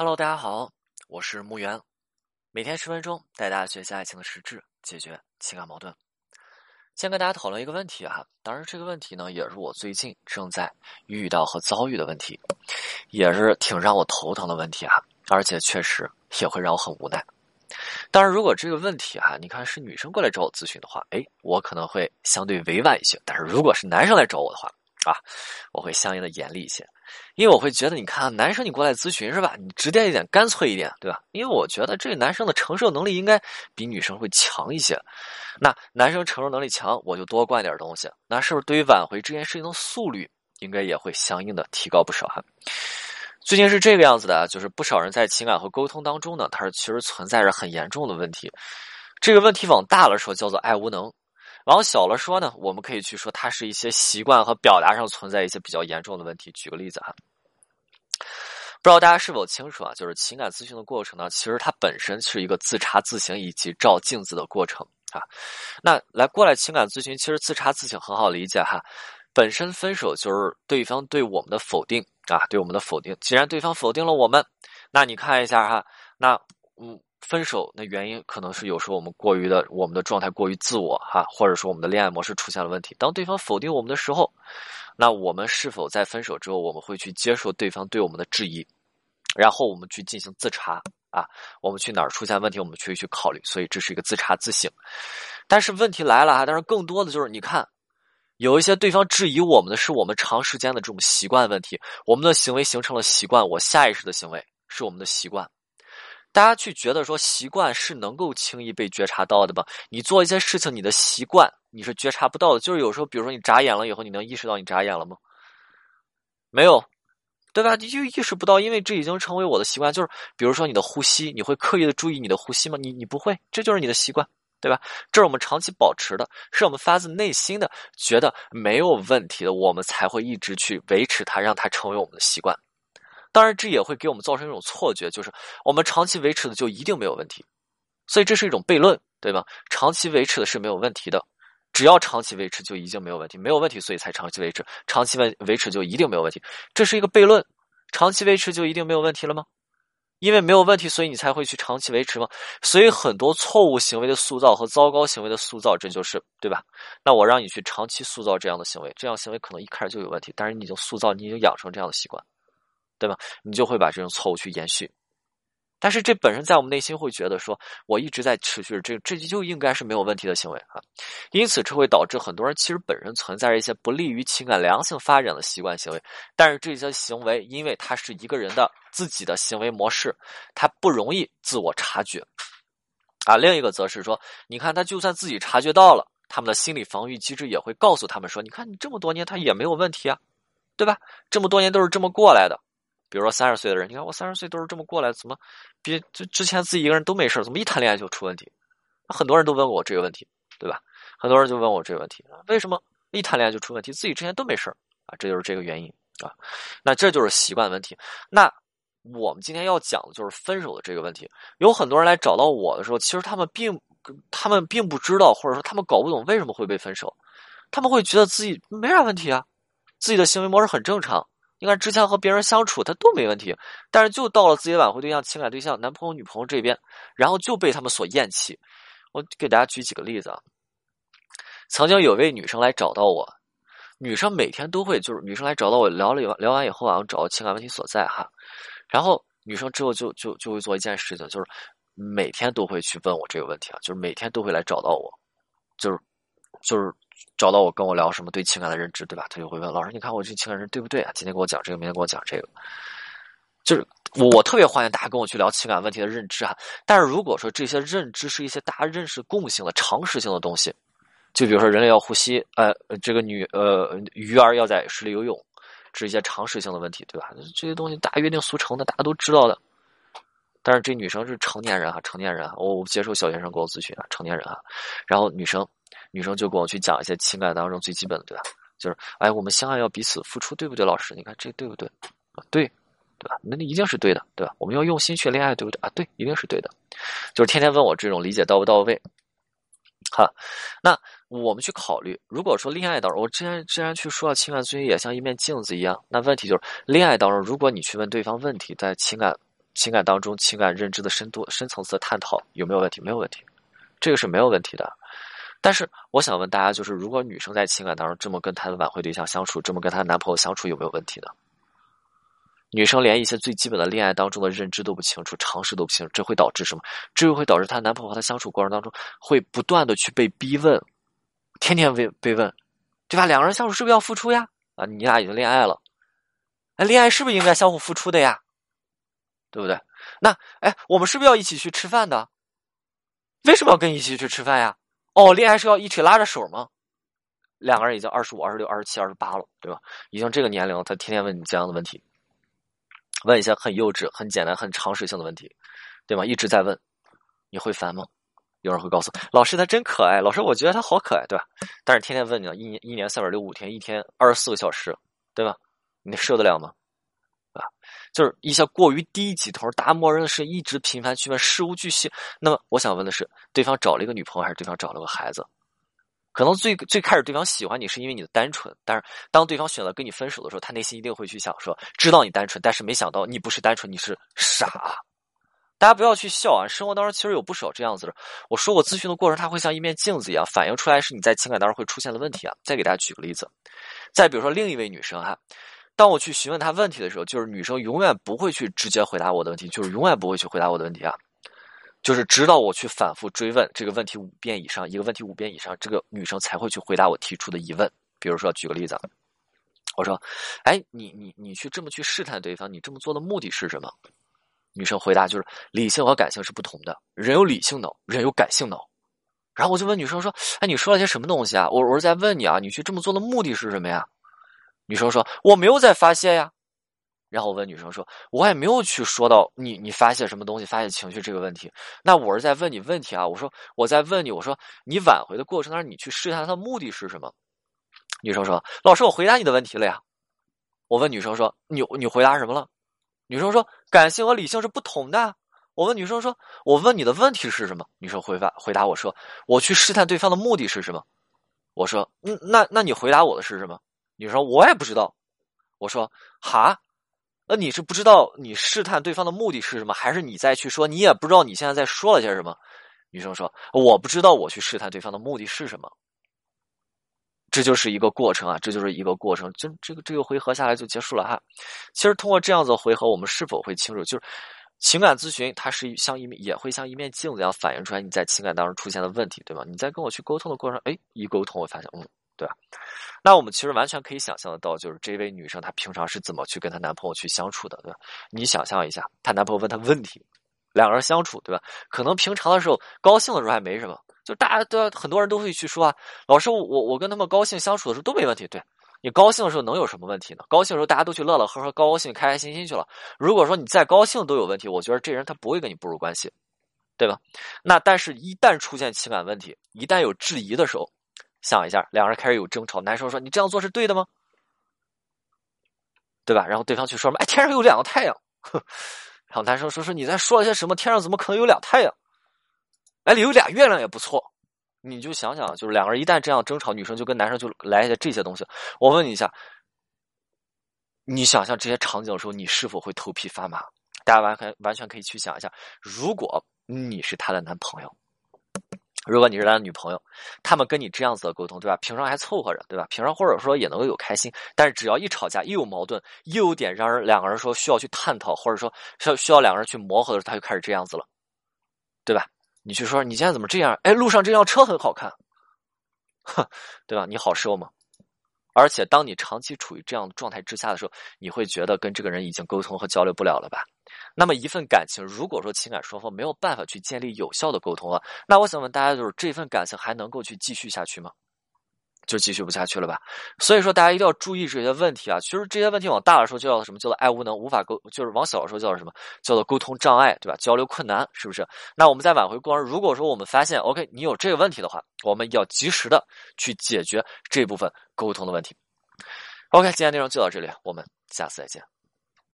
Hello，大家好，我是木源，每天十分钟带大家学习爱情的实质，解决情感矛盾。先跟大家讨论一个问题哈，当然这个问题呢也是我最近正在遇到和遭遇的问题，也是挺让我头疼的问题哈，而且确实也会让我很无奈。当然，如果这个问题哈，你看是女生过来找我咨询的话，哎，我可能会相对委婉一些；但是如果是男生来找我的话啊，我会相应的严厉一些。因为我会觉得，你看，男生你过来咨询是吧？你直接一点，干脆一点，对吧？因为我觉得这个男生的承受能力应该比女生会强一些。那男生承受能力强，我就多灌点东西，那是不是对于挽回这件事情的速率，应该也会相应的提高不少哈？最近是这个样子的，就是不少人在情感和沟通当中呢，他是其实存在着很严重的问题。这个问题往大了说叫做爱无能，往小了说呢，我们可以去说它是一些习惯和表达上存在一些比较严重的问题。举个例子哈。不知道大家是否清楚啊？就是情感咨询的过程呢，其实它本身是一个自查自省以及照镜子的过程啊。那来过来情感咨询，其实自查自省很好理解哈。本身分手就是对方对我们的否定啊，对我们的否定。既然对方否定了我们，那你看一下哈，那嗯，分手那原因可能是有时候我们过于的，我们的状态过于自我哈，或者说我们的恋爱模式出现了问题。当对方否定我们的时候。那我们是否在分手之后，我们会去接受对方对我们的质疑，然后我们去进行自查啊？我们去哪儿出现问题，我们去去考虑。所以这是一个自查自省。但是问题来了啊！但是更多的就是你看，有一些对方质疑我们的是我们长时间的这种习惯问题，我们的行为形成了习惯，我下意识的行为是我们的习惯。大家去觉得说习惯是能够轻易被觉察到的吧？你做一些事情，你的习惯你是觉察不到的。就是有时候，比如说你眨眼了以后，你能意识到你眨眼了吗？没有，对吧？你就意识不到，因为这已经成为我的习惯。就是比如说你的呼吸，你会刻意的注意你的呼吸吗？你你不会，这就是你的习惯，对吧？这是我们长期保持的，是我们发自内心的觉得没有问题的，我们才会一直去维持它，让它成为我们的习惯。当然，这也会给我们造成一种错觉，就是我们长期维持的就一定没有问题，所以这是一种悖论，对吧？长期维持的是没有问题的，只要长期维持就已经没有问题，没有问题所以才长期维持，长期维维持就一定没有问题，这是一个悖论。长期维持就一定没有问题了吗？因为没有问题，所以你才会去长期维持吗？所以很多错误行为的塑造和糟糕行为的塑造，这就是对吧？那我让你去长期塑造这样的行为，这样行为可能一开始就有问题，但是你已经塑造，你已经养成这样的习惯。对吧？你就会把这种错误去延续，但是这本身在我们内心会觉得说，我一直在持续这这就应该是没有问题的行为啊，因此这会导致很多人其实本身存在着一些不利于情感良性发展的习惯行为，但是这些行为因为它是一个人的自己的行为模式，他不容易自我察觉啊。另一个则是说，你看他就算自己察觉到了，他们的心理防御机制也会告诉他们说，你看你这么多年他也没有问题啊，对吧？这么多年都是这么过来的。比如说三十岁的人，你看我三十岁都是这么过来，怎么比就之前自己一个人都没事怎么一谈恋爱就出问题？很多人都问我这个问题，对吧？很多人就问我这个问题，为什么一谈恋爱就出问题？自己之前都没事啊？这就是这个原因啊。那这就是习惯问题。那我们今天要讲的就是分手的这个问题。有很多人来找到我的时候，其实他们并他们并不知道，或者说他们搞不懂为什么会被分手，他们会觉得自己没啥问题啊，自己的行为模式很正常。你看，之前和别人相处他都没问题，但是就到了自己挽回对象、情感对象、男朋友、女朋友这边，然后就被他们所厌弃。我给大家举几个例子啊。曾经有位女生来找到我，女生每天都会就是女生来找到我聊了聊完以后啊，找到情感问题所在哈，然后女生之后就就就会做一件事情，就是每天都会去问我这个问题啊，就是每天都会来找到我，就是就是。找到我跟我聊什么对情感的认知，对吧？他就会问老师：“你看我这情感认知对不对啊？”今天给我讲这个，明天给我讲这个，就是我特别欢迎大家跟我去聊情感问题的认知哈。但是如果说这些认知是一些大家认识共性的常识性的东西，就比如说人类要呼吸，呃，这个女呃鱼儿要在水里游泳，是一些常识性的问题，对吧？这些东西大家约定俗成的，大家都知道的。但是这女生是成年人哈，成年人啊，我接受小学生给我咨询啊，成年人啊，然后女生。女生就跟我去讲一些情感当中最基本的，对吧？就是，哎，我们相爱要彼此付出，对不对？老师，你看这对不对？啊，对，对吧？那那一定是对的，对吧？我们要用心去恋爱，对不对？啊，对，一定是对的。就是天天问我这种理解到不到位，哈。那我们去考虑，如果说恋爱当中，我之前之前去说了，情感咨询也像一面镜子一样。那问题就是，恋爱当中，如果你去问对方问题，在情感。情感当中情感认知的深度、深层次的探讨有没有问题？没有问题，这个是没有问题的。但是我想问大家，就是如果女生在情感当中这么跟她的挽回对象相处，这么跟她男朋友相处，有没有问题呢？女生连一些最基本的恋爱当中的认知都不清楚，常识都不清楚，这会导致什么？这又会导致她男朋友和她相处过程当中会不断的去被逼问，天天被被问，对吧？两个人相处是不是要付出呀？啊，你俩已经恋爱了，哎，恋爱是不是应该相互付出的呀？对不对？那哎，我们是不是要一起去吃饭的？为什么要跟你一起去吃饭呀？哦，恋爱是要一起拉着手吗？两个人已经二十五、二十六、二十七、二十八了，对吧？已经这个年龄了，他天天问你这样的问题。问一些很幼稚、很简单、很常识性的问题，对吗？一直在问，你会烦吗？有人会告诉老师，他真可爱。老师，我觉得他好可爱，对吧？但是天天问你，一年一年三百六五天，一天二十四个小时，对吧？你受得了吗？啊，就是一些过于低级头、答默认的是一直频繁去问，事无巨细。那么我想问的是，对方找了一个女朋友，还是对方找了个孩子？可能最最开始对方喜欢你是因为你的单纯，但是当对方选择跟你分手的时候，他内心一定会去想说，知道你单纯，但是没想到你不是单纯，你是傻。大家不要去笑啊，生活当中其实有不少这样子的。我说我咨询的过程，它会像一面镜子一样，反映出来是你在情感当中会出现的问题啊。再给大家举个例子，再比如说另一位女生哈，当我去询问她问题的时候，就是女生永远不会去直接回答我的问题，就是永远不会去回答我的问题啊。就是直到我去反复追问这个问题五遍以上，一个问题五遍以上，这个女生才会去回答我提出的疑问。比如说，举个例子，我说：“哎，你你你去这么去试探对方，你这么做的目的是什么？”女生回答就是：“理性和感性是不同的，人有理性脑，人有感性脑。”然后我就问女生说：“哎，你说了些什么东西啊？”我我是在问你啊，你去这么做的目的是什么呀？女生说：“我没有在发泄呀。”然后我问女生说：“我也没有去说到你，你发泄什么东西，发泄情绪这个问题。那我是在问你问题啊。我说我在问你，我说你挽回的过程当中，你去试探他的目的是什么？”女生说：“老师，我回答你的问题了呀。”我问女生说：“你你回答什么了？”女生说：“感性和理性是不同的。”我问女生说：“我问你的问题是什么？”女生回答回答我说：“我去试探对方的目的是什么？”我说：“嗯，那那你回答我的是什么？”女生：“我也不知道。”我说：“哈。”那你是不知道你试探对方的目的是什么，还是你再去说你也不知道你现在在说了些什么？女生说：“我不知道我去试探对方的目的是什么。”这就是一个过程啊，这就是一个过程。这这个这个回合下来就结束了哈。其实通过这样子的回合，我们是否会清楚，就是情感咨询它是像一面也会像一面镜子一样反映出来你在情感当中出现的问题，对吧？你在跟我去沟通的过程，哎，一沟通我发现，嗯。对吧？那我们其实完全可以想象得到，就是这位女生她平常是怎么去跟她男朋友去相处的，对吧？你想象一下，她男朋友问她问题，两个人相处，对吧？可能平常的时候高兴的时候还没什么，就大家都很多人都会去说啊，老师，我我跟他们高兴相处的时候都没问题。对你高兴的时候能有什么问题呢？高兴的时候大家都去乐乐呵呵、高高兴、开开心心去了。如果说你再高兴都有问题，我觉得这人他不会跟你步入关系，对吧？那但是一旦出现情感问题，一旦有质疑的时候。想一下，两人开始有争吵，男生说：“你这样做是对的吗？对吧？”然后对方去说什么：“哎，天上有两个太阳。”哼然后男生说：“说你在说了些什么？天上怎么可能有俩太阳？哎，有俩月亮也不错。”你就想想，就是两个人一旦这样争吵，女生就跟男生就来一些这些东西。我问你一下，你想象这些场景的时候，你是否会头皮发麻？大家完全完全可以去想一下，如果你是他的男朋友。如果你是他的女朋友，他们跟你这样子的沟通，对吧？平常还凑合着，对吧？平常或者说也能够有开心，但是只要一吵架，一有矛盾，又有点让人两个人说需要去探讨，或者说需要需要两个人去磨合的时候，他就开始这样子了，对吧？你去说你现在怎么这样？哎，路上这辆车很好看，哼，对吧？你好受吗？而且当你长期处于这样的状态之下的时候，你会觉得跟这个人已经沟通和交流不了了吧？那么一份感情，如果说情感双方没有办法去建立有效的沟通了，那我想问大家，就是这份感情还能够去继续下去吗？就继续不下去了吧？所以说大家一定要注意这些问题啊！其实这些问题往大了说叫什么？叫做爱无能，无法沟，就是往小了说叫做什么？叫做沟通障碍，对吧？交流困难，是不是？那我们在挽回过程，如果说我们发现 OK，你有这个问题的话，我们要及时的去解决这部分沟通的问题。OK，今天内容就到这里，我们下次再见。